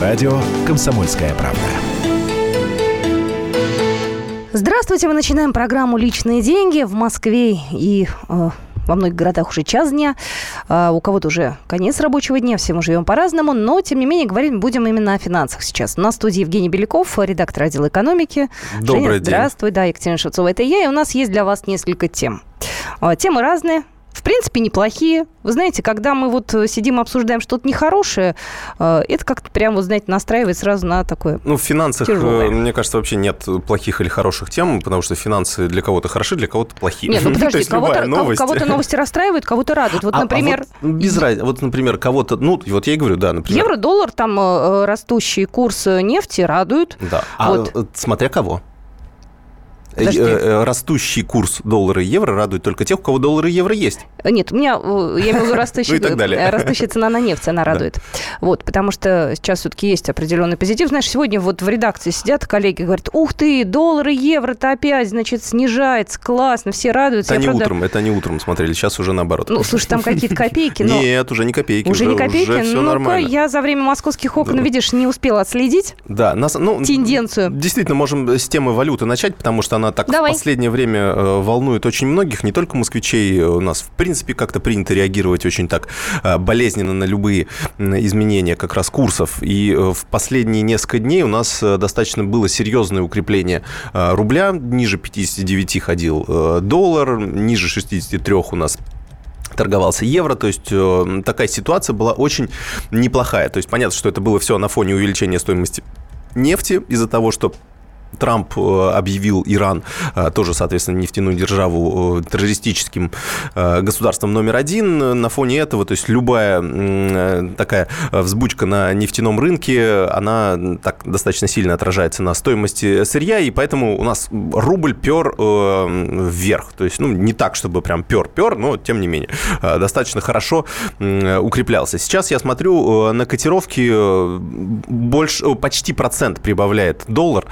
На радио «Комсомольская правда». Здравствуйте, мы начинаем программу «Личные деньги» в Москве и э, во многих городах уже час дня, а у кого-то уже конец рабочего дня, все мы живем по-разному, но, тем не менее, говорить будем именно о финансах сейчас. На студии Евгений Беляков, редактор отдела экономики. Добрый Женя, день. Здравствуй, да, Екатерина Шевцова, это я, и у нас есть для вас несколько тем. А, Темы разные, в принципе, неплохие. Вы знаете, когда мы вот э, сидим, обсуждаем что-то нехорошее, э, это как-то прям, вот знаете, настраивает сразу на такое Ну, в финансах, Тяжелое. э, мне кажется, вообще нет плохих или хороших тем, потому что финансы для кого-то хороши, для кого-то плохие. Нет, ну подожди, кого-то, новость- кого-то новости расстраивают, кого-то радуют. Вот, А- а например, вот без разницы. Вот, например, кого-то... Ну, вот я и говорю, да, например... евро, доллар, там растущий курс нефти радуют. Да. А Вот. смотря кого. Э, Подожди. э, Растущий курс доллара и евро радует только тех, у кого доллар и евро есть. Э, Нет, у меня, э, я имею в виду растущий, Ну э, растущая цена на нефть, она радует. Вот, потому что сейчас все-таки есть определенный позитив. Знаешь, сегодня вот в редакции сидят коллеги, говорят, ух ты, доллар и евро-то опять, значит, снижается, классно, все радуются. Это правда, утром, это они утром смотрели, сейчас уже наоборот. Ну, слушай, там какие-то копейки. Нет, уже не копейки. Уже не копейки? Все Ну-ка, нормально. я за время московских окон, видишь, не успела отследить Да, ну, тенденцию. Действительно, можем с темы валюты начать, потому что она так Давай. в последнее время э, волнует очень многих, не только москвичей. У нас, в принципе, как-то принято реагировать очень так э, болезненно на любые изменения как раз курсов. И э, в последние несколько дней у нас э, достаточно было серьезное укрепление э, рубля. Ниже 59 ходил э, доллар, ниже 63 у нас торговался евро, то есть э, такая ситуация была очень неплохая. То есть понятно, что это было все на фоне увеличения стоимости нефти из-за того, что Трамп э, объявил Иран, э, тоже, соответственно, нефтяную державу, э, террористическим государством номер один. На фоне этого, то есть любая такая взбучка на нефтяном рынке, она так достаточно сильно отражается на стоимости сырья, и поэтому у нас рубль пер вверх. То есть, ну, не так, чтобы прям пер-пер, но, тем не менее, достаточно хорошо укреплялся. Сейчас я смотрю на котировки больше, почти процент прибавляет доллар,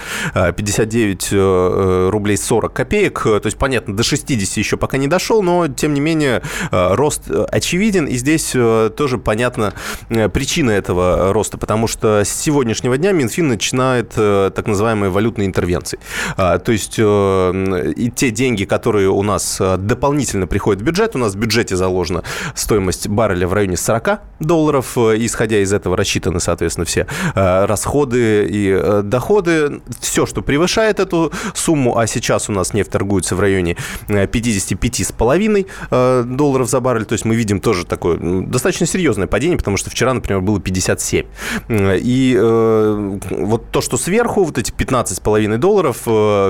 59 э, рублей 40 копеек, Э, то есть, понятно, до 60 еще пока не дошел, но, тем не менее, э, рост э, очевиден, и здесь э, тоже понятна э, причина этого роста, потому что с сегодняшнего дня Минфин начинает э, так называемые валютные интервенции. А, То есть, э, и те деньги, которые у нас э, дополнительно приходят в бюджет, у нас в бюджете заложена стоимость барреля в районе 40 долларов, э, исходя из этого рассчитаны, соответственно, все э, расходы и э, доходы. Все, что превышает эту сумму, а сейчас у нас нефть торгуется в районе э, 55,5 э, долларов за баррель, то есть мы видим тоже такое достаточно серьезное падение, потому что вчера, например, было 57. Э, И э, вот то, что сверху, вот эти 15,5 долларов,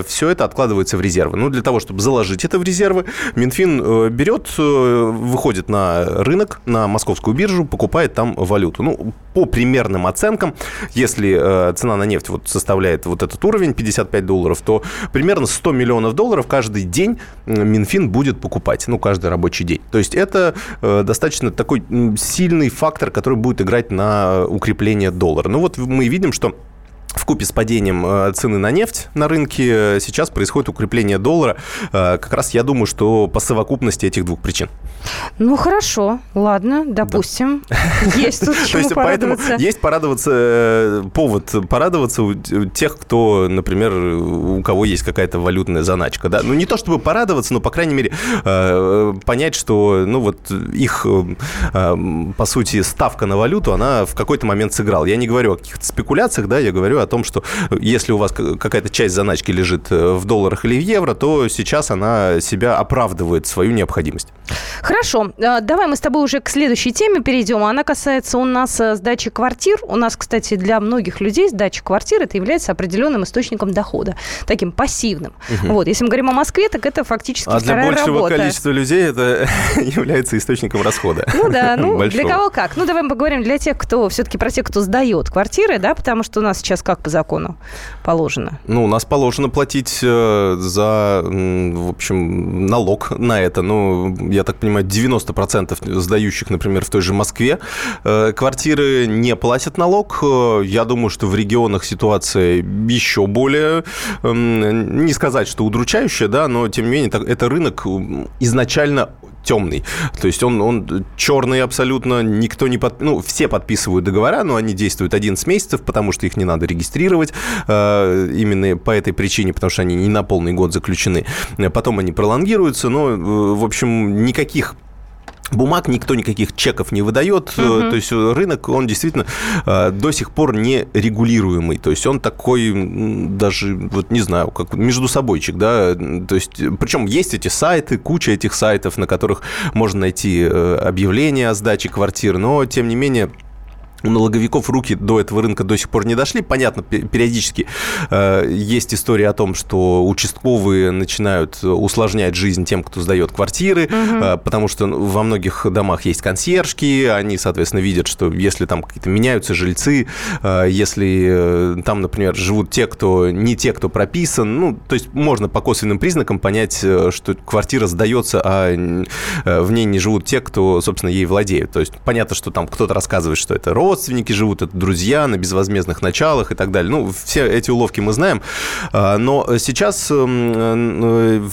все это откладывается в резервы. Ну, для того, чтобы заложить это в резервы, Минфин э, берет, э, выходит на рынок, на московскую биржу, покупает там валюту. Ну, по примерным оценкам, если э, цена на нефть вот составляет вот этот уровень 55 долларов, то примерно 100 миллионов долларов каждый день Минфин будет покупать, ну, каждый рабочий день. То есть это э, достаточно такой сильный фактор, который будет играть на укрепление доллара. Ну, вот мы видим, что в купе с падением э, цены на нефть на рынке э, сейчас происходит укрепление доллара. Э, Как раз я думаю, что по совокупности этих двух причин. Ну, хорошо, ладно, допустим. Есть тут То чему есть поэтому порадоваться. есть порадоваться, повод порадоваться у тех, кто, например, у кого есть какая-то валютная заначка. Да? Ну, не то чтобы порадоваться, но, по крайней мере, понять, что, ну, вот их, по сути, ставка на валюту, она в какой-то момент сыграла. Я не говорю о каких-то спекуляциях, да, я говорю о том, что если у вас какая-то часть заначки лежит э, в долларах или в евро, то сейчас она себя оправдывает свою необходимость. Хорошо, э, давай мы с тобой уже к следующей теме перейдем. Она касается у нас э, сдачи квартир. У нас, кстати, для многих людей сдача квартир это является определенным источником дохода, таким пассивным. Вот, если мы говорим о Москве, так это фактически А для вторая большего работа. количества людей это является источником расхода. Ну да, ну для кого как. Ну давай мы поговорим для тех, кто все-таки про тех, кто сдает квартиры, да, потому что у нас сейчас как по закону положено. Ну, у нас положено платить э, за, в общем, налог на это. Ну, я так понимаю, 90% сдающих, например, в той же Москве э, квартиры не платят налог. Э, Я думаю, что в регионах ситуация еще более, не сказать, что удручающая, да, но, тем не менее, это рынок изначально темный. То есть он, он черный абсолютно, никто не под... Ну, все подписывают договора, но они действуют 11 месяцев, потому что их не надо регистрировать э, именно по этой причине, потому что они не на полный год заключены. Потом они пролонгируются, но, э, в общем, никаких Бумаг никто никаких чеков не выдает, угу. то есть рынок, он действительно э, до сих пор не регулируемый, то есть он такой даже, вот не знаю, как между собойчик, да, то есть, причем есть эти сайты, куча этих сайтов, на которых можно найти э, объявления о сдаче квартир, но, тем не менее, у налоговиков руки до этого рынка до сих пор не дошли. Понятно, периодически э, есть история о том, что участковые начинают усложнять жизнь тем, кто сдает квартиры, угу. э, потому что во многих домах есть консьержки, они, соответственно, видят, что если там какие-то меняются жильцы, э, если э, там, например, живут те, кто не те, кто прописан, ну, то есть можно по косвенным признакам понять, э, что квартира сдается, а э, в ней не живут те, кто, собственно, ей владеют. То есть понятно, что там кто-то рассказывает, что это родственники живут, это друзья на безвозмездных началах и так далее. Ну, все эти уловки мы знаем. А, но сейчас эм, э,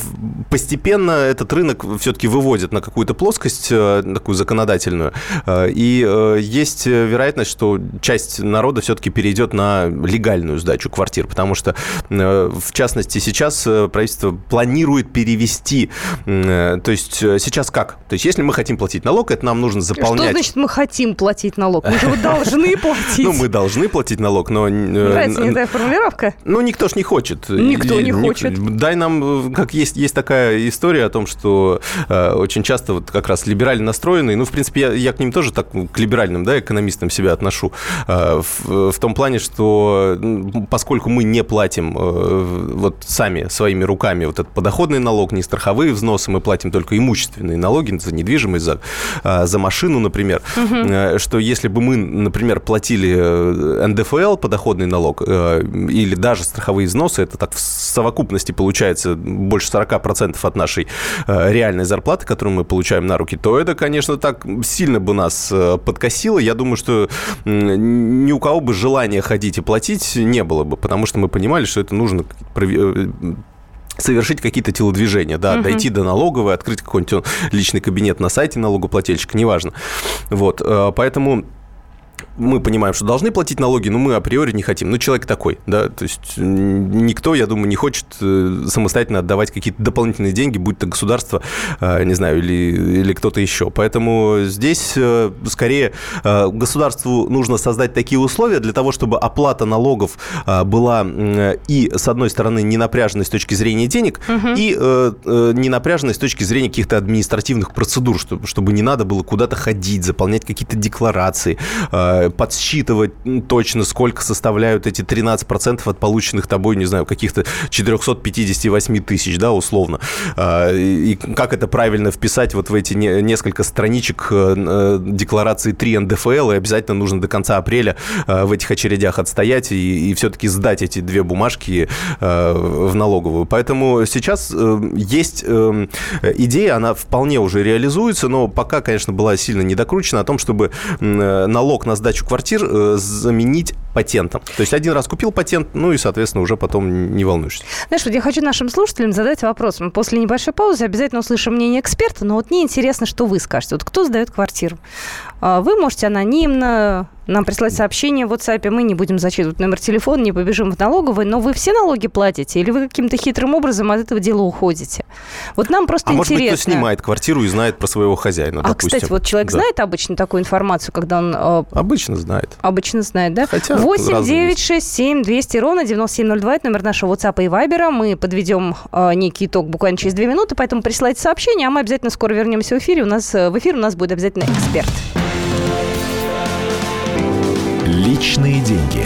постепенно этот рынок все-таки выводит на какую-то плоскость, э, такую законодательную. Э, и есть вероятность, что часть народа все-таки перейдет на легальную сдачу квартир, потому что, в частности, сейчас правительство планирует перевести, то есть сейчас как? То есть если мы хотим платить налог, это нам нужно заполнять... Что значит мы хотим платить налог? Мы же должны платить. Ну, мы должны платить налог, но... Э, Нравится не такая формулировка? Ну, никто ж не хочет. Никто не хочет. Дай нам, как есть, есть такая история о том, что э, очень часто вот как раз либерально настроенные, ну, в принципе, я, я к ним тоже так к либеральным, да, экономистам себя отношу, э, в, в том плане, что поскольку мы не платим вот сами своими руками вот этот подоходный налог, не страховые взносы, мы платим только имущественные налоги за недвижимость, за, за машину, например, угу. что если бы мы например, платили э, НДФЛ, подоходный налог, э, или даже страховые взносы, это так в совокупности получается больше 40% от нашей э, реальной зарплаты, которую мы получаем на руки, то это, конечно, так сильно бы нас подкосило. Я думаю, что ни у кого бы желания ходить и платить не было бы, потому что мы понимали, что это нужно совершить какие-то телодвижения, да, угу. дойти до налоговой, открыть какой-нибудь личный кабинет на сайте налогоплательщика, неважно. Вот, поэтому мы понимаем, что должны платить налоги, но мы априори не хотим. Ну, человек такой, да, то есть никто, я думаю, не хочет э, самостоятельно отдавать какие-то дополнительные деньги, будь то государство, э, не знаю, или, или кто-то еще. Поэтому здесь э, скорее государству нужно создать такие условия для того, чтобы оплата налогов была и, с одной стороны, не напряженной с точки зрения денег, угу. и не напряженной с точки зрения каких-то административных процедур, чтобы, чтобы не надо было куда-то ходить, заполнять какие-то декларации, подсчитывать точно, сколько составляют эти 13% от полученных тобой, не знаю, каких-то 458 тысяч, да, условно. А, и как это правильно вписать вот в эти несколько страничек э, э, декларации 3 НДФЛ, и обязательно нужно до конца апреля э, в этих очередях отстоять и, и все-таки сдать эти две бумажки в налоговую. Поэтому сейчас есть идея, она вполне уже реализуется, но пока, конечно, была сильно недокручена о том, чтобы налог на сдачу квартир э, заменить патентом. То есть один раз купил патент, ну и, соответственно, уже потом не волнуешься. Знаешь, вот я хочу нашим слушателям задать вопрос. Мы после небольшой паузы обязательно услышим мнение эксперта, но вот мне интересно, что вы скажете. Вот кто сдает квартиру? А, вы можете анонимно нам прислать сообщение в WhatsApp, мы не будем зачитывать номер телефона, не побежим в налоговый, но вы все налоги платите или вы каким-то хитрым образом от этого дела уходите? Вот нам просто а интересно. может быть, кто снимает квартиру и знает про своего хозяина, А, допустим. кстати, вот человек да. знает обычно такую информацию, когда он... Э, обычно знает. Обычно знает, да? Хотя 8 9 6 7 200 ровно 9702, это номер нашего WhatsApp и Viber. Мы подведем э, некий итог буквально через 2 минуты, поэтому присылайте сообщение, а мы обязательно скоро вернемся в эфире. У нас, э, в эфир у нас будет обязательно эксперт. Личные деньги.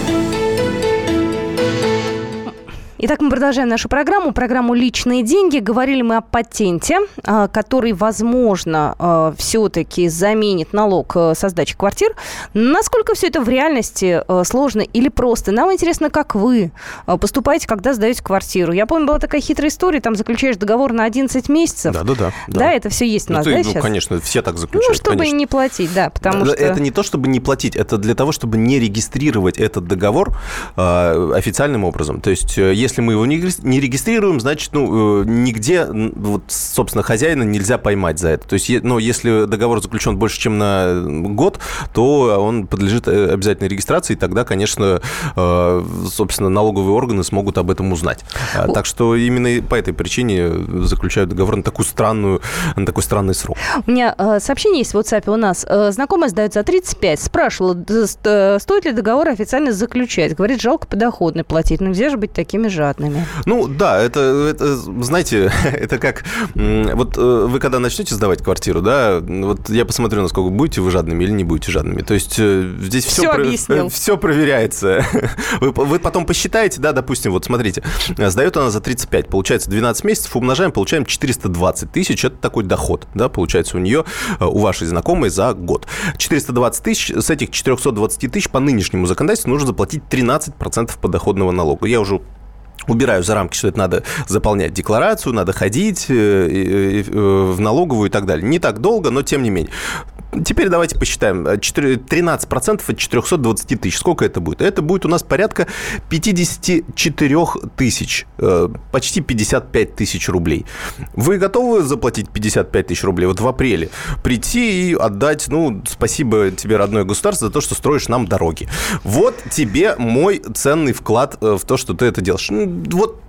Итак, мы продолжаем нашу программу, программу «Личные деньги». Говорили мы о патенте, а, который, возможно, а, все-таки заменит налог э, со сдачи квартир. Насколько все это в реальности э, сложно или просто? Нам интересно, как вы э, поступаете, когда сдаете квартиру. Я помню, была такая хитрая история, там заключаешь договор на 11 месяцев. Да, да, да. Да, это все есть у Ну, нас, ты, да, ну, сейчас? конечно, все так заключают. Ну, чтобы конечно. не платить, да, потому Да, что... Это не то, чтобы не платить, это для того, чтобы не регистрировать этот договор э, официальным образом. То есть, э, если мы его не регис- не регистрируем, значит, ну, э, нигде, вот, собственно, хозяина нельзя поймать за это. То есть, ну, если договор заключен больше, чем на год, то он подлежит э, обязательной регистрации, и тогда, конечно, э, собственно, налоговые органы смогут об этом узнать. А, Так что именно по этой причине заключают договор на такую странную, на такой странный срок. У меня сообщение есть в WhatsApp у нас. Знакомая сдает за 35. Спрашивала, стоит ли договор официально заключать. Говорит, жалко подоходный платить. Ну где же быть такими жадными? Ну да, это, это, знаете, это как вот э, вы когда начнете сдавать квартиру, да, вот я посмотрю, насколько будете вы жадными или не будете жадными. То есть э, здесь все, Всё объяснил. все проверяется. Вы, вы потом посчитаете, да, допустим, вот смотрите, сдает она за 35, получается 12 месяцев, умножаем, получаем 420 тысяч, это такой доход, да, получается у нее, э, у вашей знакомой за год. 420 тысяч, с этих 420 тысяч по нынешнему законодательству нужно заплатить 13% подоходного налога. Я уже Убираю за рамки, что это надо заполнять декларацию, надо ходить э, э, э, в налоговую и так далее. Не так долго, но тем не менее. Теперь давайте посчитаем. Э, Четыре- 13% от 420 тысяч. Сколько это будет? Это будет у нас порядка 54 тысяч. э, Почти 55 тысяч рублей. Вы готовы заплатить 55 тысяч рублей вот в апреле? Прийти и отдать, ну, спасибо тебе, родное государство, за то, что строишь нам дороги. Вот тебе мой ценный вклад э, в то, что ты это делаешь. Вот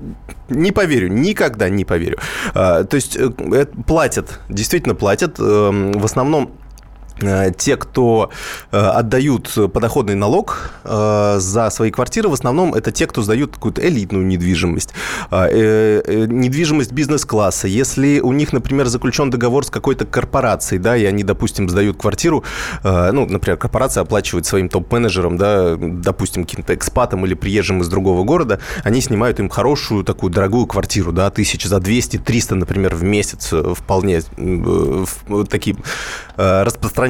не поверю, никогда не поверю. То есть э, э, платят, действительно платят. эм, В основном э, те, кто э, отдают подоходный налог э, за свои квартиры, в основном это те, кто сдают какую-то элитную недвижимость, э, э, недвижимость бизнес-класса. Если у них, например, заключен договор с какой-то корпорацией, да, и они, допустим, сдают квартиру, э, ну, например, корпорация оплачивает своим топ-менеджерам, да, допустим, каким-то экспатам или приезжим из другого города, они снимают им хорошую такую дорогую квартиру, да, тысяч за 200-300, например, в месяц, э, вполне э, в-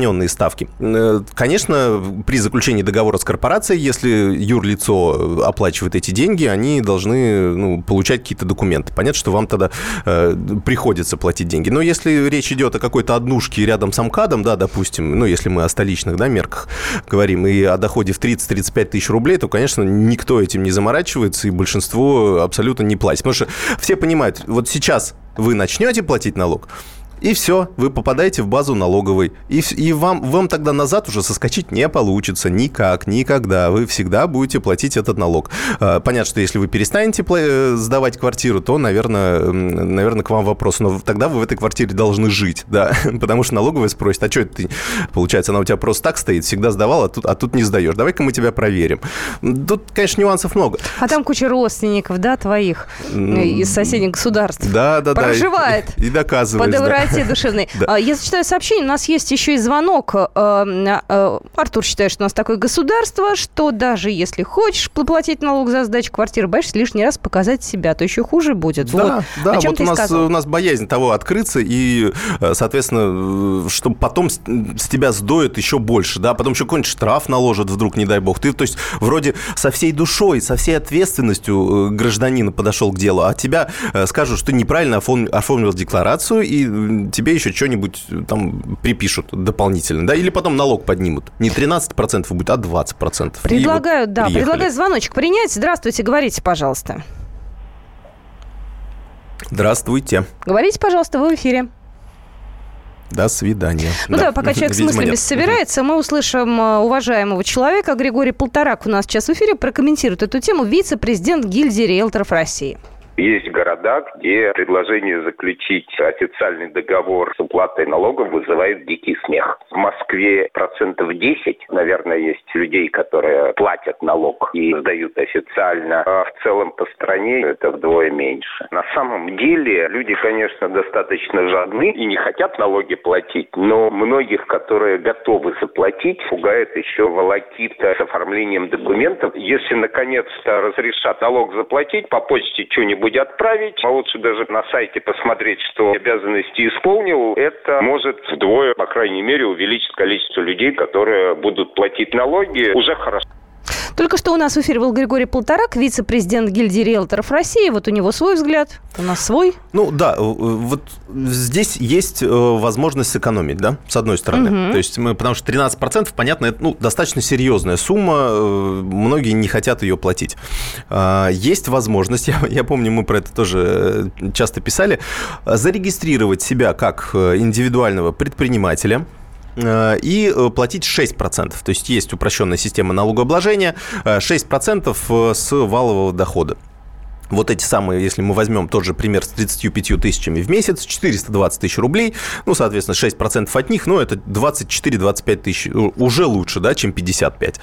распространенные ставки. Э, Конечно, при заключении договора с корпорацией, если юрлицо оплачивает эти деньги, они должны ну, получать какие-то документы. Понятно, что вам тогда э, приходится платить деньги. Но если речь идет о какой-то однушке рядом с АМКАДом, да, допустим, ну, если мы о столичных да, мерках говорим, и о доходе в 30-35 тысяч рублей, то, конечно, никто этим не заморачивается, и большинство абсолютно не платит. Потому что все понимают, вот сейчас вы начнете платить налог, и все, вы попадаете в базу налоговой. И, и вам, вам тогда назад уже соскочить не получится никак, никогда. Вы всегда будете платить этот налог. А, Понятно, что если вы перестанете э, сдавать квартиру, то, наверное, наверное, к вам вопрос. Но тогда вы в этой квартире должны жить, да. Потому что налоговая спросит, а что это ты? Получается, она у тебя просто так стоит, всегда сдавал, а тут, а тут не сдаешь. Давай-ка мы тебя проверим. Тут, конечно, нюансов много. А там куча родственников, да, твоих э, из соседних государств. Да, да, да. и- Проживает. И, доказываешь. По да. душевной. Да. А, Я зачитаю сообщение. У нас есть еще и звонок. Э, э, Артур считает, что у нас такое государство, что даже если хочешь платить налог за сдачу квартиры, боишься лишний раз показать себя, то еще хуже будет. Да, вот. да, вот у нас, у нас боязнь того открыться, и, э, соответственно, э, чтобы потом с, тебя сдоят еще больше, да, потом еще какой-нибудь штраф наложат вдруг, не дай бог. Ты, то есть, вроде со всей душой, со всей ответственностью э, гражданина подошел к делу, а тебя скажут, что ты неправильно оформ- оформил декларацию, и тебе еще что-нибудь э, там припишут дополнительно, да, или потом налог поднимут. Не 13% будет, а 20%. И вот Предлагаю, да, приехали. предлагаю звоночек принять. Здравствуйте, говорите, пожалуйста. Здравствуйте. Говорите, пожалуйста, вы в эфире. До свидания. Ну да, пока человек с Видимо, мыслями нет. собирается, мы услышим э, уважаемого человека. Григорий Полторак у нас сейчас в эфире прокомментирует эту тему. Вице-президент гильдии риэлторов России. Есть города, где предложение заключить официальный договор с уплатой налогов вызывает дикий смех. В Москве процентов 10, наверное, есть людей, которые платят налог и сдают официально, а в целом по стране это вдвое меньше. На самом деле люди, конечно, достаточно жадны и не хотят налоги платить, но многих, которые готовы заплатить, пугает еще волокита с оформлением документов. Если наконец-то разрешат налог заплатить, по почте что-нибудь отправить, а лучше даже на сайте посмотреть, что обязанности исполнил, это может вдвое, по крайней мере, увеличить количество людей, которые будут платить налоги. Уже хорошо. Только что у нас в эфире был Григорий Полторак, вице-президент гильдии риэлторов России. Вот у него свой взгляд, у нас свой. Ну да, вот здесь есть э, возможность сэкономить, да, с одной стороны. Угу. То есть мы, потому что 13%, понятно, это ну, достаточно серьезная сумма, э, многие не хотят ее платить. А, есть возможность, я, я помню, мы про это тоже э, часто писали, зарегистрировать себя как индивидуального предпринимателя, Э, и э, платить 6%. То есть есть упрощенная система налогообложения, 6% э, с валового дохода вот эти самые, если мы возьмем тот же пример с 35 тысячами в месяц, 420 тысяч рублей, ну, соответственно, 6% от них, ну, это 24-25 тысяч, уже лучше, да, чем 55,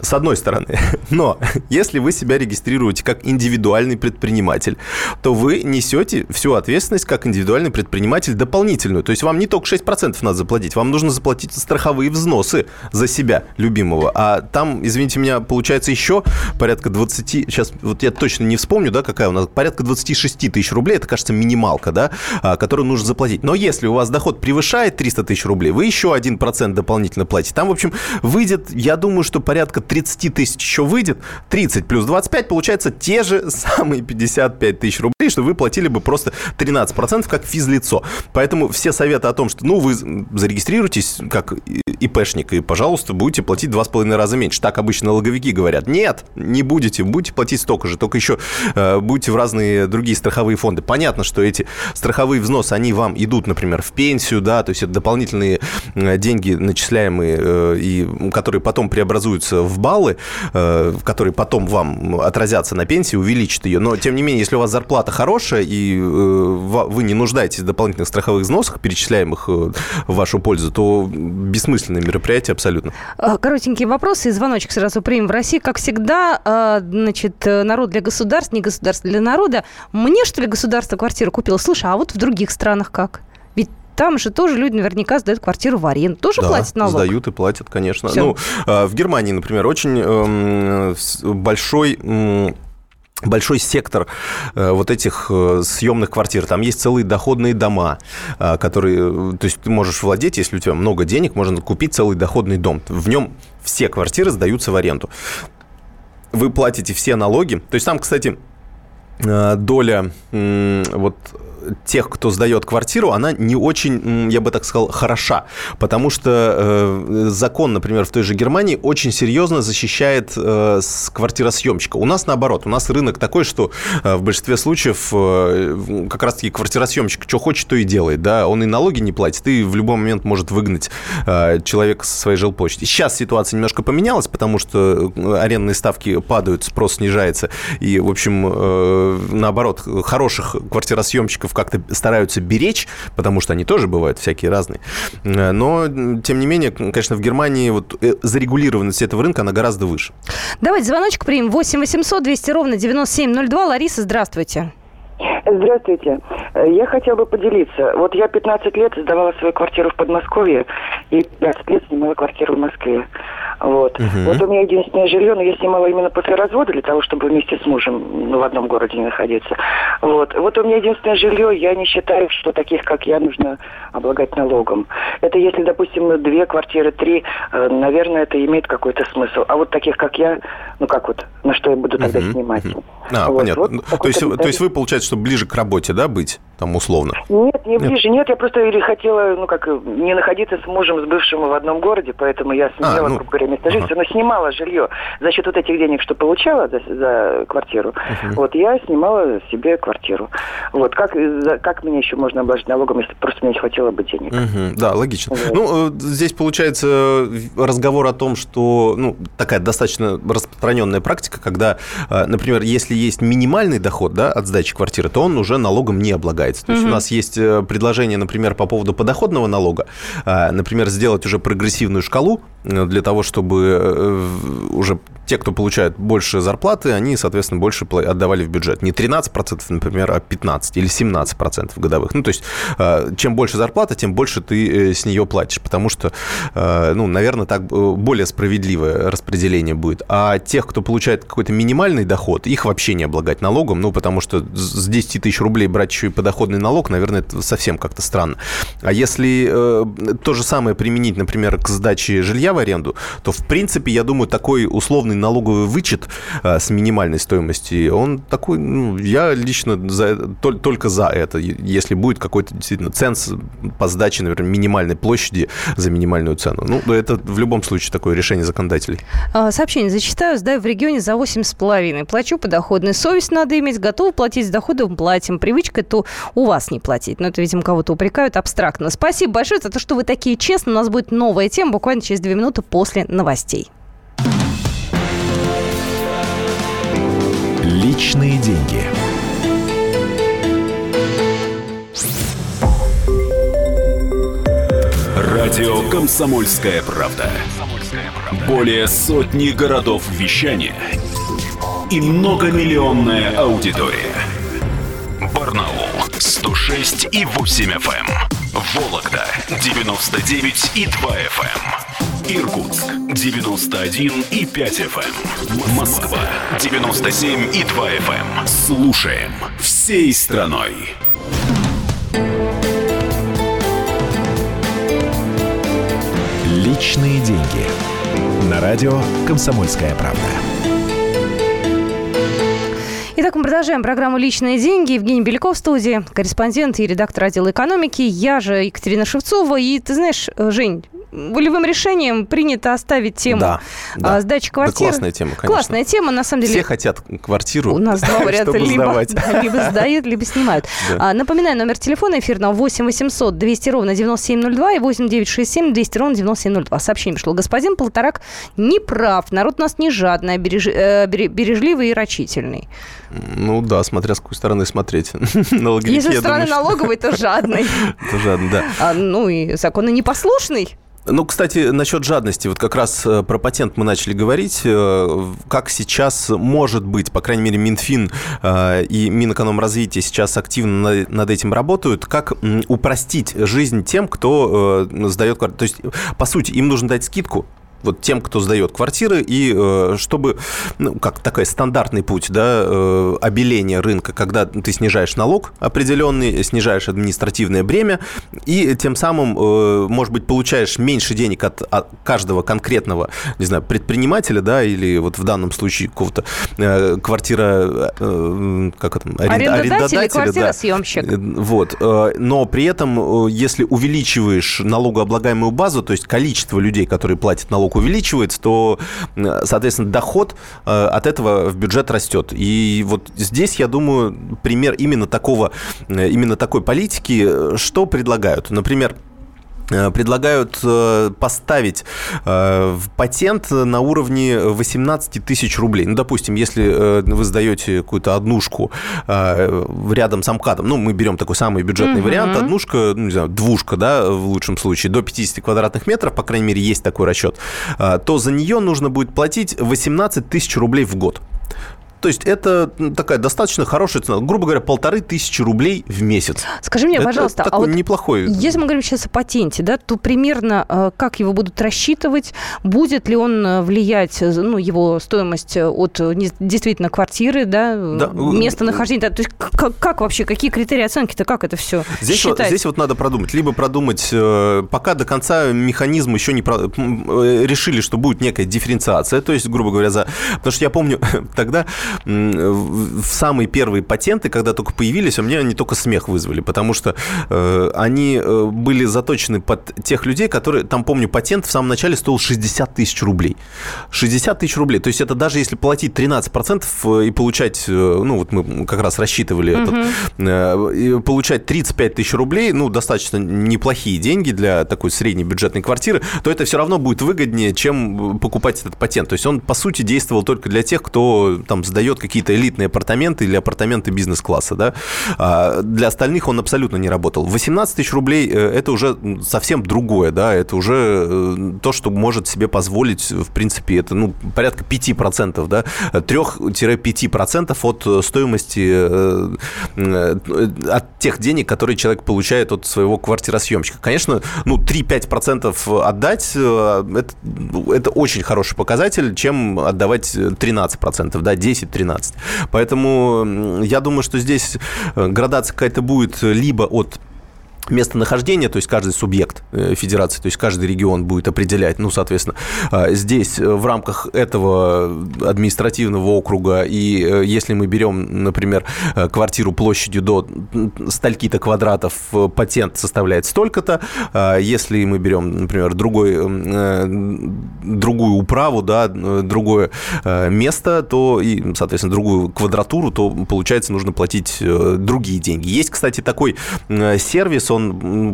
с одной стороны. Но если вы себя регистрируете как индивидуальный предприниматель, то вы несете всю ответственность как индивидуальный предприниматель дополнительную. То есть вам не только 6% надо заплатить, вам нужно заплатить страховые взносы за себя, любимого. А там, извините меня, получается еще порядка 20, сейчас вот я точно не вспомню, да, какая у нас, порядка 26 тысяч рублей, это, кажется, минималка, да, а, которую нужно заплатить. Но если у вас доход превышает 300 тысяч рублей, вы еще 1% дополнительно платите. Там, в общем, выйдет, я думаю, что порядка 30 тысяч еще выйдет, 30 плюс 25, получается те же самые 55 тысяч рублей, что вы платили бы просто 13% как физлицо. Поэтому все советы о том, что, ну, вы зарегистрируйтесь как ИПшник, и, пожалуйста, будете платить 2,5 раза меньше. Так обычно налоговики говорят. Нет, не будете, будете платить столько же, только еще э, будете в разные другие страховые фонды. Понятно, что эти страховые взносы, они вам идут, например, в пенсию, да, то есть это дополнительные э, деньги, начисляемые, э, и которые потом преобразуются в баллы, э, которые потом вам отразятся на пенсии, увеличат ее. Но, тем не менее, если у вас зарплата хорошая, и вы не нуждаетесь в дополнительных страховых взносах, перечисляемых в вашу пользу, то бессмысленное мероприятие абсолютно. Коротенькие вопросы и звоночек сразу примем. В России, как всегда, значит, народ для государств, не государство для народа. Мне, что ли, государство квартиру купило? Слушай, а вот в других странах как? Ведь там же тоже люди наверняка сдают квартиру в аренду. Тоже да, платят налог? сдают и платят, конечно. Все. Ну, а, в Германии, например, очень эм, большой большой сектор э, вот этих э, съемных квартир. Там есть целые доходные дома, э, которые... То есть ты можешь владеть, если у тебя много денег, можно купить целый доходный дом. В нем все квартиры сдаются в аренду. Вы платите все налоги. То есть там, кстати, доля вот тех, кто сдает квартиру, она не очень, я бы так сказал, хороша. Потому что э, закон, например, в той же Германии очень серьезно защищает э, квартиросъемщика. У нас наоборот. У нас рынок такой, что э, в большинстве случаев э, как раз-таки квартиросъемщик что хочет, то и делает. Да? Он и налоги не платит, и в любой момент может выгнать э, человека со своей жилплощади. Сейчас ситуация немножко поменялась, потому что э, арендные ставки падают, спрос снижается. И, в общем, э, наоборот, хороших квартиросъемщиков как-то стараются беречь, потому что они тоже бывают всякие разные. Э, но, тем не менее, конечно, в Германии вот э, зарегулированность этого рынка, она гораздо выше. Давайте звоночек примем. 8 800 200 ровно 9702. Лариса, здравствуйте. Здравствуйте. Я хотела бы поделиться. Вот я 15 лет сдавала свою квартиру в Подмосковье и 15 лет снимала квартиру в Москве. Вот. Угу. Вот у меня единственное жилье, но я снимала именно после развода для того, чтобы вместе с мужем ну, в одном городе не находиться. Вот. Вот у меня единственное жилье, я не считаю, что таких, как я, нужно облагать налогом. Это если, допустим, две квартиры, три, э, наверное, это имеет какой-то смысл. А вот таких, как я, ну как вот, на что я буду тогда угу. снимать? Угу. А, вот. понятно. Вот ну, то, есть, то есть вы, получается, что ближе к работе, да, быть? там условно? Нет, не ближе. Нет, нет я просто или хотела, ну как, не находиться с мужем, с бывшим в одном городе, поэтому я снимала, а, ну, грубо говоря, место ага. жительства, но снимала жилье за счет вот этих денег, что получала за, за квартиру. Угу. Вот я снимала себе квартиру. Вот как, как мне еще можно обложить налогом, если просто мне не хватило бы денег? Угу. Да, логично. Вот. Ну, э, здесь получается разговор о том, что, ну, такая достаточно распространенная практика, когда, э, например, если есть минимальный доход да, от сдачи квартиры, то он уже налогом не облагается. То есть у нас есть э, предложение, например, по поводу подоходного налога, а, например, сделать уже прогрессивную шкалу э, для того, чтобы э, уже те, кто получают больше зарплаты, они, соответственно, больше отдавали в бюджет. Не 13%, например, а 15% или 17% годовых. Ну, то есть, чем больше зарплата, тем больше ты с нее платишь, потому что, ну, наверное, так более справедливое распределение будет. А тех, кто получает какой-то минимальный доход, их вообще не облагать налогом, ну, потому что с 10 тысяч рублей брать еще и подоходный налог, наверное, это совсем как-то странно. А если э, то же самое применить, например, к сдаче жилья в аренду, то, в принципе, я думаю, такой условный налоговый вычет э, с минимальной стоимости, он такой, ну, я лично за, только, за это, если будет какой-то действительно ценз по сдаче, например, минимальной площади за минимальную цену. Ну, это в любом случае такое решение законодателей. А, сообщение зачитаю. Сдаю в регионе за 8,5. Плачу подоходный. Совесть надо иметь. Готовы платить с доходом, платим. Привычка, то у вас не платить. Но это, видимо, кого-то упрекают абстрактно. Спасибо большое за то, что вы такие честные. У нас будет новая тема буквально через две минуты после новостей. Личные деньги. Радио «Комсомольская правда». Более сотни городов вещания – и многомиллионная аудитория. Барнаул 106 и 8 FM. Эм. Вологда 99 и 2 FM. Эм. Иркутск 91 и 5 FM. Эм. Москва 97 и 2 FM. Слушаем всей страной. Личные деньги. На радио «Комсомольская правда». Итак, мы продолжаем программу «Личные деньги». Евгений Беляков в студии, корреспондент и редактор отдела экономики. Я же Екатерина Шевцова. И ты знаешь, Жень, волевым решением принято оставить тему да, да. сдачи квартиры. Да, классная тема, конечно. Классная тема, на самом деле. Все хотят квартиру, У нас два варианта. Либо, да, либо сдают, либо снимают. Да. А, напоминаю, номер телефона эфирного 8 800 200 ровно 9702 и 8 967 200 ровно 9702. Сообщение пришло. Господин Полторак не прав. Народ у нас не жадный, а береж... э, бережливый и рачительный. Ну да, смотря с какой стороны смотреть. Если со стороны налоговой, то жадный. То жадный, да. А, ну и законно непослушный. Ну, кстати, насчет жадности, вот как раз э, про патент мы начали говорить. Э, как сейчас может быть, по крайней мере, Минфин э, и Минэкономразвитие сейчас активно над этим работают, как упростить жизнь тем, кто сдает квартиру. То есть, по сути, им нужно дать скидку вот тем, кто сдает квартиры, и э, чтобы, ну, как такой стандартный путь, да, э, обеления рынка, когда ты снижаешь налог определенный, снижаешь административное бремя, и тем самым, э, может быть, получаешь меньше денег от, от каждого конкретного, не знаю, предпринимателя, да, или вот в данном случае какого-то квартира, как это, арендодателя, арендодателя квартира съемщик. Да, вот, но при этом, если увеличиваешь налогооблагаемую базу, то есть количество людей, которые платят налог увеличивается, то, соответственно, доход э, от этого в бюджет растет. И вот здесь, я думаю, пример именно такого, э, именно такой политики, э, что предлагают. Например, Э, предлагают э, поставить э, патент на уровне 18 тысяч рублей. Ну, допустим, если вы сдаете какую-то однушку рядом с МКАДом, ну, мы берем такой самый бюджетный угу. вариант, однушка, ну, не знаю, двушка, да, в лучшем случае, до 50 квадратных метров, по крайней мере, есть такой расчет, то за нее нужно будет платить 18 тысяч рублей в год. То есть это такая достаточно хорошая цена. Грубо говоря, полторы тысячи рублей в месяц. Скажи мне, это пожалуйста, а вот неплохой... если мы говорим сейчас о патенте, да, то примерно э, как его будут рассчитывать? Будет ли он э, влиять, э, ну, его стоимость от действительно квартиры, да, да. местонахождения? То есть как, как вообще, какие критерии оценки-то, как это все здесь считать? Вот, здесь вот надо продумать. Либо продумать, пока до конца механизм еще не... Про... Решили, что будет некая дифференциация, то есть, грубо говоря, за... Потому что я помню, тогда в самые первые патенты, когда только появились, у меня они только смех вызвали, потому что э, они э, были заточены под тех людей, которые, там, помню, патент в самом начале стоил 60 тысяч рублей. 60 тысяч рублей. То есть это даже если платить 13% э, и получать, ну вот мы как раз рассчитывали угу. этот, и получать 35 тысяч рублей, ну, достаточно неплохие деньги для такой средней бюджетной квартиры, то это все равно будет выгоднее, чем покупать этот патент. То есть он, по сути, действовал только для тех, кто там с сдает какие-то элитные апартаменты или апартаменты бизнес-класса, да. А для остальных он абсолютно не работал. 18 тысяч рублей – это уже совсем другое, да, это уже то, что может себе позволить, в принципе, это, ну, порядка 5%, да, 3-5% от стоимости, от тех денег, которые человек получает от своего квартиросъемщика. Конечно, ну, 3-5% отдать, это, это очень хороший показатель, чем отдавать 13%, да, 10-13%. Поэтому я думаю, что здесь градация какая-то будет либо от местонахождение, то есть каждый субъект э, федерации, то есть каждый регион будет определять, ну, соответственно, а, здесь э, в рамках этого административного округа, и э, если мы берем, например, квартиру площадью до стольки-то квадратов, патент составляет столько-то, а если мы берем, например, другой, другую управу, да, другое место, то и, соответственно, другую квадратуру, то, получается, нужно платить другие деньги. Есть, кстати, такой сервис, он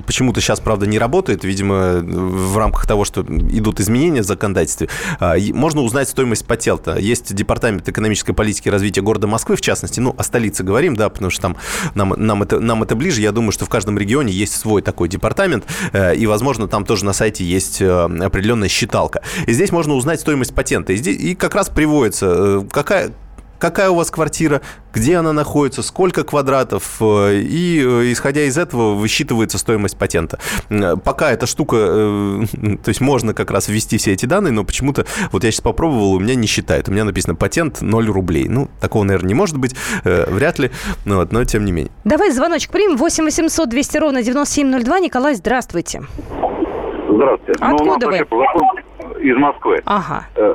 почему-то сейчас, правда, не работает, видимо, в рамках того, что идут изменения в законодательстве. А, можно узнать стоимость патента. Есть Департамент экономической политики и развития города Москвы, в частности, ну, о столице говорим, да, потому что там нам, нам, это, нам это ближе. Я думаю, что в каждом регионе есть свой такой департамент, э, и, возможно, там тоже на сайте есть э, определенная считалка. И здесь можно узнать стоимость патента. И, здесь, и как раз приводится, э, какая, какая у вас квартира, где она находится, сколько квадратов, э, и э, исходя из этого высчитывается стоимость патента. Пока эта штука, э, то есть можно как раз ввести все эти данные, но почему-то, вот я сейчас попробовал, у меня не считает. У меня написано патент 0 рублей. Ну, такого, наверное, не может быть, вряд ли, но, вот, но тем не менее. Давай звоночек примем. 8 800 200 ровно 9702. Николай, здравствуйте. Здравствуйте. Откуда ну, вы? Из Москвы. Ага. Э,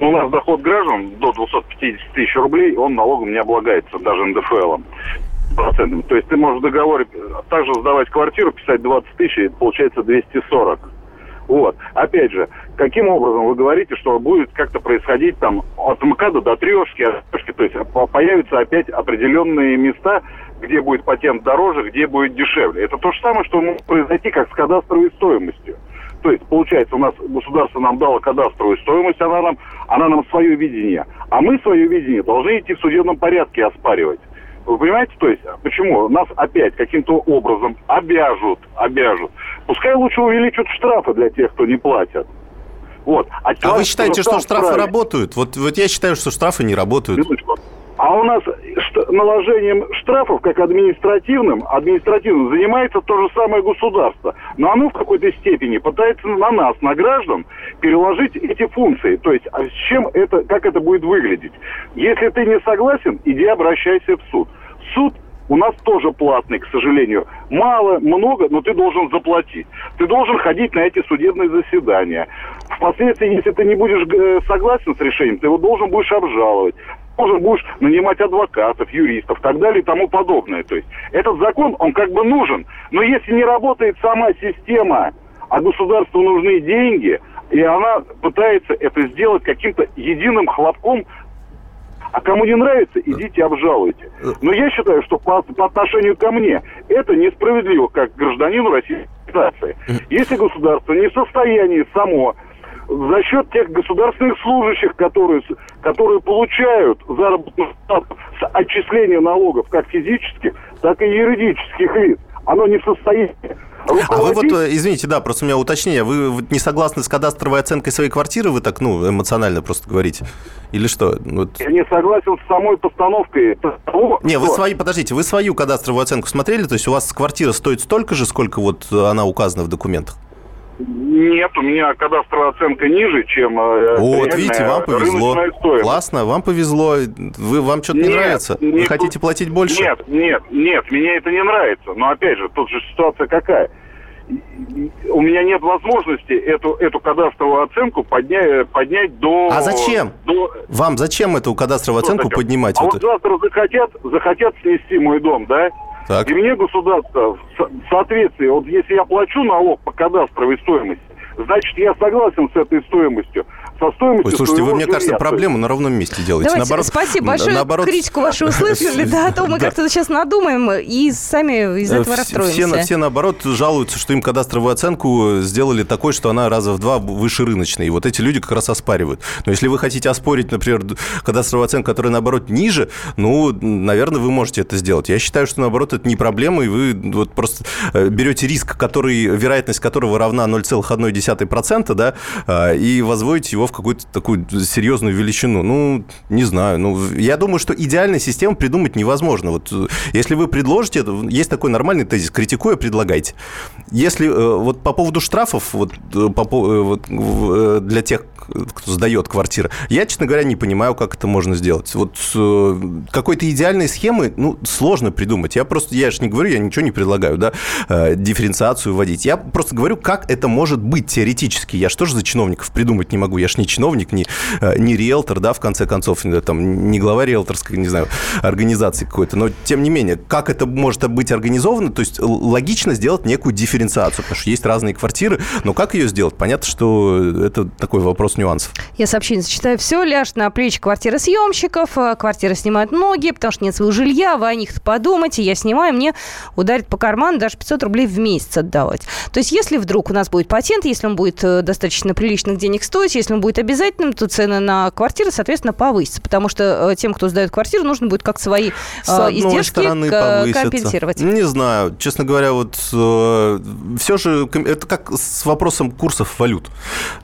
у нас доход граждан до 250 тысяч рублей, он налогом не облагается, даже НДФЛом. Процентами. То есть ты можешь в договоре также сдавать квартиру, писать 20 тысяч, и получается 240. Вот. Опять же, каким образом вы говорите, что будет как-то происходить там от МКАДа до трешки, от трешки, то есть появятся опять определенные места, где будет патент дороже, где будет дешевле. Это то же самое, что может произойти как с кадастровой стоимостью. То есть, получается, у нас государство нам дало кадастровую стоимость, она нам, она нам свое видение. А мы свое видение должны идти в судебном порядке оспаривать. Вы понимаете, то есть, почему? Нас опять каким-то образом обяжут, обяжут. Пускай лучше увеличат штрафы для тех, кто не платят. Вот. А, а вы считаете, что штрафы справить? работают? Вот, вот я считаю, что штрафы не работают. Минуточку. А у нас наложением штрафов, как административным, административным занимается то же самое государство. Но оно в какой-то степени пытается на нас, на граждан, переложить эти функции. То есть, а с чем это, как это будет выглядеть? Если ты не согласен, иди обращайся в суд. Суд у нас тоже платный, к сожалению. Мало, много, но ты должен заплатить. Ты должен ходить на эти судебные заседания. Впоследствии, если ты не будешь э, согласен с решением, ты его должен будешь обжаловать должен будешь нанимать адвокатов, юристов, так далее и тому подобное. То есть этот закон, он как бы нужен. Но если не работает сама система, а государству нужны деньги, и она пытается это сделать каким-то единым хлопком, а кому не нравится, идите обжалуйте. Но я считаю, что по, по отношению ко мне это несправедливо, как гражданину Российской Федерации. Если государство не в состоянии само за счет тех государственных служащих, которые, которые получают заработную плату с отчисления налогов как физических, так и юридических лиц. Оно не в состоянии а вы вот, э, извините, да, просто у меня уточнение. Вы не согласны с кадастровой оценкой своей квартиры? Вы так, ну, эмоционально просто говорите? Или что? Вот. Я не согласен с самой постановкой того, Не, вы свои, подождите, вы свою кадастровую оценку смотрели? То есть у вас квартира стоит столько же, сколько вот она указана в документах? Нет, у меня кадастровая оценка ниже, чем э, Вот, видите, вам повезло. Классно, вам повезло. Вы, вам что-то не нравится? Не, Вы хотите платить больше? Нет, нет, нет, мне это не нравится. Но опять же, тут же ситуация какая? у меня нет возможности эту, эту кадастровую оценку поднять, поднять до... А зачем? До... Вам зачем эту кадастровую оценку зачем? поднимать? А вот завтра захотят, захотят снести мой дом, да? Так. И мне государство в соответствии, вот если я плачу налог по кадастровой стоимости, значит, я согласен с этой стоимостью. Со стоимостью Ой, слушайте, вы, мне кажется, жилья. проблему на ровном месте делаете. Давайте, наоборот, спасибо большое. наоборот, Критику вашу услышали, да, а то мы как-то сейчас надумаем и сами из этого Э, Все- расстроимся. Все, все наоборот жалуются, что им кадастровую оценку сделали такой, что она раза в два выше рыночной. И вот эти люди как раз оспаривают. Но если вы хотите оспорить, например, кадастровую оценку, которая наоборот ниже, ну, наверное, вы можете это сделать. Я считаю, что наоборот это не проблема, и вы вот просто э, берете риск, который, вероятность которого равна 0,1%, да, а, и возводите его в какую-то такую серьезную величину. Ну, не знаю. Ну, я думаю, что идеальной систему придумать невозможно. Вот э, если вы предложите, есть такой нормальный тезис, критикуя, предлагайте. Если э, вот по поводу штрафов, вот, э, по, вот, для тех, кто сдает квартиры, я, честно говоря, не понимаю, как это можно сделать. Вот какой-то идеальной схемы, ну, сложно придумать. Я просто, я же не говорю, я ничего не предлагаю, да, дифференциацию вводить. Я просто говорю, как это может быть теоретически. Я что же за чиновников придумать не могу? Я же не чиновник, не, э, не риэлтор, да, в конце концов, э, там, не глава риэлторской, не знаю, организации какой-то. Но, тем не менее, как это может быть организовано? То есть логично сделать некую дифференциацию, потому что есть разные квартиры, но как ее сделать? Понятно, что это такой вопрос нюансов. Я сообщение зачитаю. Все ляжет на плечи квартиры съемщиков. э, Квартиры снимают многие, потому что нет своего жилья. Вы о них подумайте. Я снимаю, мне ударит по карману даже 500 рублей в месяц отдавать. То есть, если вдруг у нас будет патент, если он будет э, достаточно приличных денег стоить, если он будет обязательным, то цены на квартиры, соответственно, повысятся. Потому что э, тем, кто сдает квартиру, нужно будет как свои э, С одной издержки стороны, повысятся. компенсировать. Не знаю. Честно говоря, вот все же это как с вопросом курсов валют.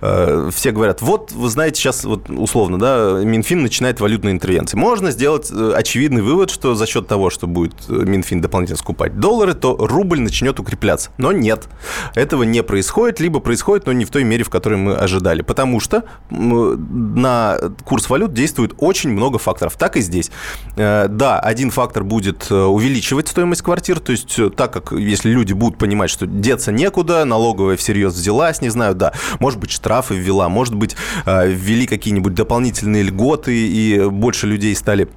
Э, все говорят, вот, вы знаете, сейчас вот условно, да, Минфин начинает валютные интервенции. Можно сделать э, очевидный вывод, что за счет того, что будет э, Минфин дополнительно скупать доллары, то рубль начнет укрепляться. Но нет, этого не происходит, либо происходит, но не в той мере, в которой мы ожидали. Потому что на курс валют действует очень много факторов. Так и здесь. Э, Да, один фактор будет э, увеличивать стоимость квартир, то есть э, так как если люди будут понимать, что деться некуда, налоговая всерьез взялась, не знаю, да, может быть, штрафы ввела, может быть, ввели какие-нибудь дополнительные льготы, и больше людей стали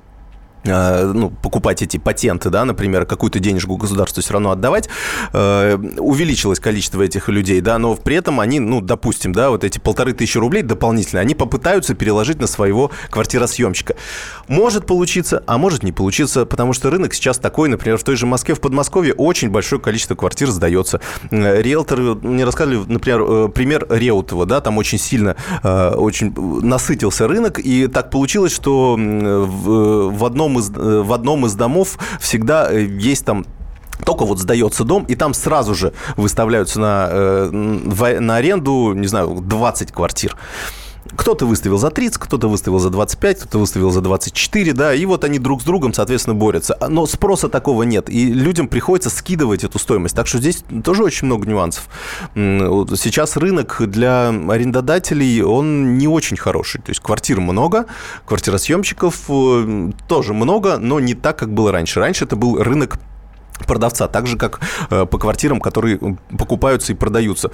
ну, покупать эти патенты, да, например, какую-то денежку государству все равно отдавать, э, увеличилось количество этих людей, да, но при этом они, ну, допустим, да, вот эти полторы тысячи рублей дополнительно, они попытаются переложить на своего квартиросъемщика. Может получиться, а может не получиться, потому что рынок сейчас такой, например, в той же Москве, в Подмосковье очень большое количество квартир сдается. Э, Риэлторы мне рассказывали, например, э, пример Реутова, да, там очень сильно, э, очень насытился рынок, и так получилось, что в одном из, э, в одном из домов всегда э, есть там только вот сдается дом, и там сразу же выставляются на, э, на аренду, не знаю, 20 квартир. Кто-то выставил за 30, кто-то выставил за 25, кто-то выставил за 24, да, и вот они друг с другом, соответственно, борются. Но спроса такого нет, и людям приходится скидывать эту стоимость. Так что здесь тоже очень много нюансов. Сейчас рынок для арендодателей, он не очень хороший. То есть квартир много, квартиросъемщиков э, тоже много, но не так, как было раньше. Раньше это был рынок продавца, так же, как э, по квартирам, которые покупаются и продаются.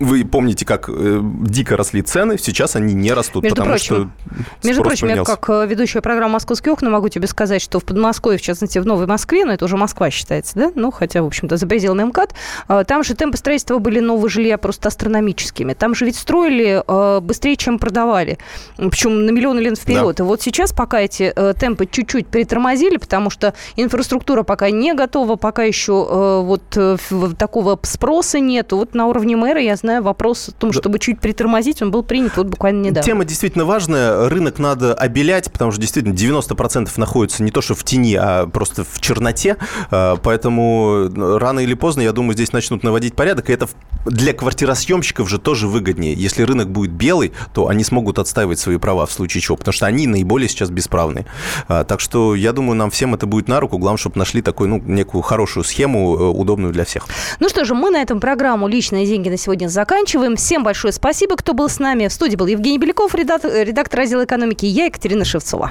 Вы помните, как э, дико росли цены, сейчас они не растут, Между потому прочим, что Между прочим, я поменялся. как э, ведущая программы «Московские окна» могу тебе сказать, что в Подмосковье, в частности, в Новой Москве, но это уже Москва считается, да? Ну, хотя, в общем-то, за пределами МКАД, э, там же темпы строительства были нового жилья просто астрономическими. Там же ведь строили э, быстрее, чем продавали. Причем на миллионы лет вперед. И вот сейчас пока эти э, темпы чуть-чуть притормозили, потому что инфраструктура пока не готова, пока еще э, вот э, такого спроса нету. Вот на уровне мэра, я знаю, вопрос о том, чтобы чуть притормозить, он был принят вот буквально недавно. Тема действительно важная. Рынок надо обелять, потому что действительно 90% находится не то что в тени, а просто в черноте. А, Поэтому рано или поздно, я думаю, здесь начнут наводить порядок. И это для квартиросъемщиков же тоже выгоднее. Если рынок будет белый, то они смогут отстаивать свои права в случае чего, потому что они наиболее сейчас бесправные. А, Так что я думаю, нам всем это будет на руку. Главное, чтобы нашли такую, ну, некую хорошую схему, э, удобную для всех. Ну что же, мы на этом программу «Личные деньги» на сегодня заканчиваем. Всем большое спасибо, кто был с нами. В студии был Евгений Беляков, редактор, редактор раздела экономики, и я, Екатерина Шевцова.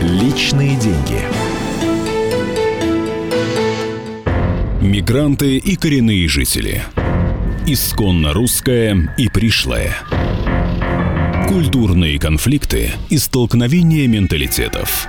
Личные деньги. Мигранты и коренные жители. Исконно русская и пришлая. Культурные конфликты и столкновения менталитетов.